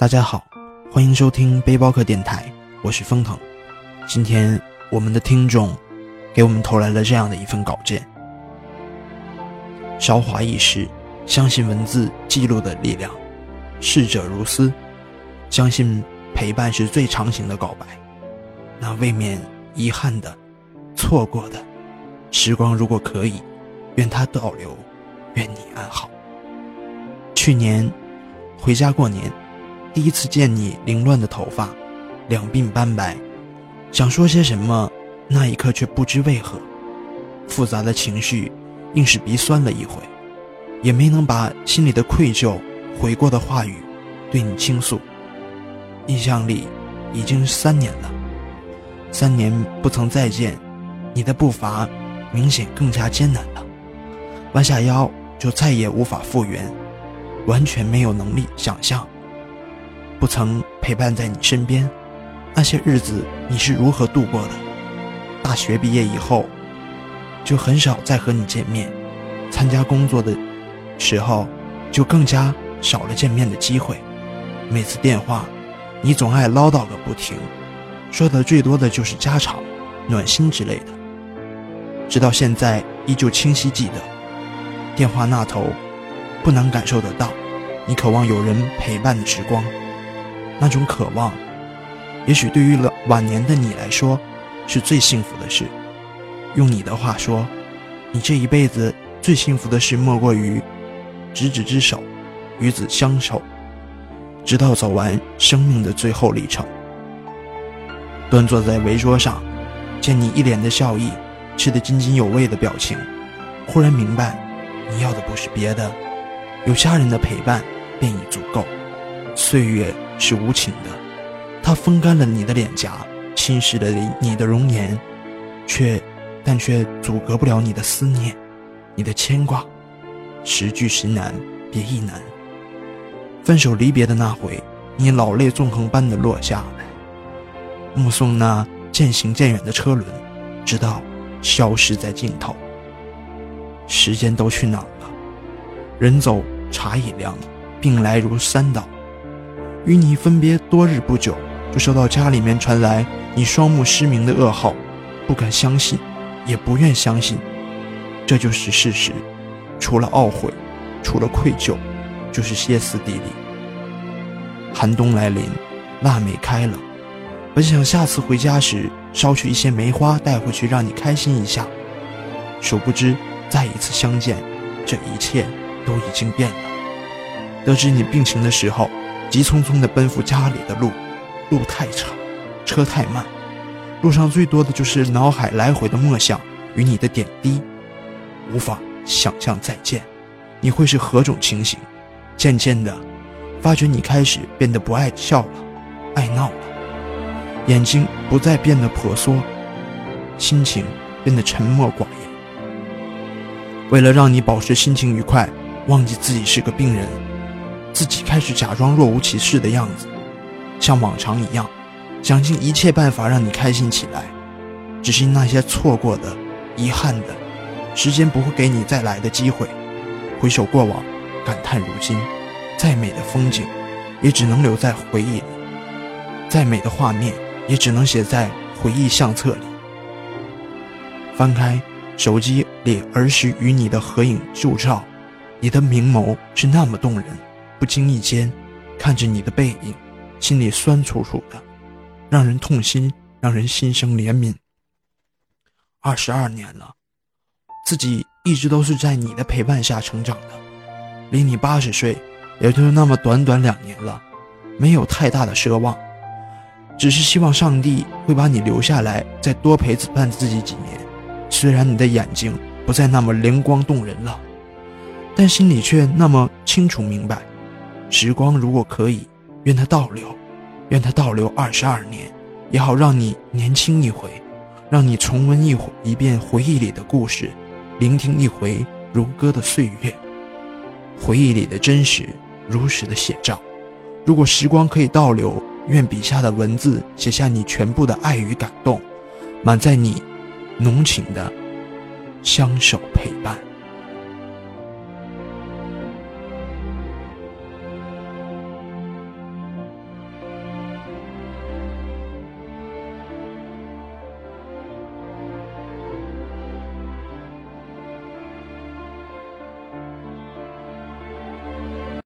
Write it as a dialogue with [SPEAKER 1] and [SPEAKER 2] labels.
[SPEAKER 1] 大家好，欢迎收听背包客电台，我是风腾。今天我们的听众给我们投来了这样的一份稿件：韶华易逝，相信文字记录的力量；逝者如斯，相信陪伴是最长情的告白。那未免遗憾的、错过的时光，如果可以，愿它倒流，愿你安好。去年回家过年。第一次见你凌乱的头发，两鬓斑白，想说些什么，那一刻却不知为何，复杂的情绪硬是鼻酸了一回，也没能把心里的愧疚、悔过的话语对你倾诉。印象里已经三年了，三年不曾再见，你的步伐明显更加艰难了，弯下腰就再也无法复原，完全没有能力想象。不曾陪伴在你身边，那些日子你是如何度过的？大学毕业以后，就很少再和你见面，参加工作的时候，就更加少了见面的机会。每次电话，你总爱唠叨个不停，说的最多的就是家常、暖心之类的。直到现在，依旧清晰记得，电话那头，不难感受得到，你渴望有人陪伴的时光。那种渴望，也许对于了晚年的你来说，是最幸福的事。用你的话说，你这一辈子最幸福的事，莫过于执子之手，与子相守，直到走完生命的最后历程。端坐在围桌上，见你一脸的笑意，吃得津津有味的表情，忽然明白，你要的不是别的，有家人的陪伴便已足够。岁月。是无情的，它风干了你的脸颊，侵蚀了你的容颜，却，但却阻隔不了你的思念，你的牵挂。时聚时难，别亦难。分手离别的那回，你老泪纵横般的落下，目送那渐行渐远的车轮，直到消失在尽头。时间都去哪儿了？人走茶已凉，病来如山倒。与你分别多日不久，就收到家里面传来你双目失明的噩耗，不敢相信，也不愿相信，这就是事实。除了懊悔，除了愧疚，就是歇斯底里。寒冬来临，腊梅开了，本想下次回家时捎去一些梅花带回去，让你开心一下。殊不知，再一次相见，这一切都已经变了。得知你病情的时候。急匆匆地奔赴家里的路，路太长，车太慢，路上最多的就是脑海来回的默想与你的点滴，无法想象再见，你会是何种情形？渐渐的，发觉你开始变得不爱笑了，爱闹了，眼睛不再变得婆娑，心情变得沉默寡言。为了让你保持心情愉快，忘记自己是个病人。自己开始假装若无其事的样子，像往常一样，想尽一切办法让你开心起来。只是那些错过的、遗憾的，时间不会给你再来的机会。回首过往，感叹如今，再美的风景，也只能留在回忆里；再美的画面，也只能写在回忆相册里。翻开手机里儿时与你的合影旧照，你的明眸是那么动人。不经意间，看着你的背影，心里酸楚楚的，让人痛心，让人心生怜悯。二十二年了，自己一直都是在你的陪伴下成长的，离你八十岁，也就是那么短短两年了，没有太大的奢望，只是希望上帝会把你留下来，再多陪伴自己几年。虽然你的眼睛不再那么灵光动人了，但心里却那么清楚明白。时光如果可以，愿它倒流，愿它倒流二十二年，也好让你年轻一回，让你重温一回一遍回忆里的故事，聆听一回如歌的岁月，回忆里的真实如实的写照。如果时光可以倒流，愿笔下的文字写下你全部的爱与感动，满载你浓情的相守陪伴。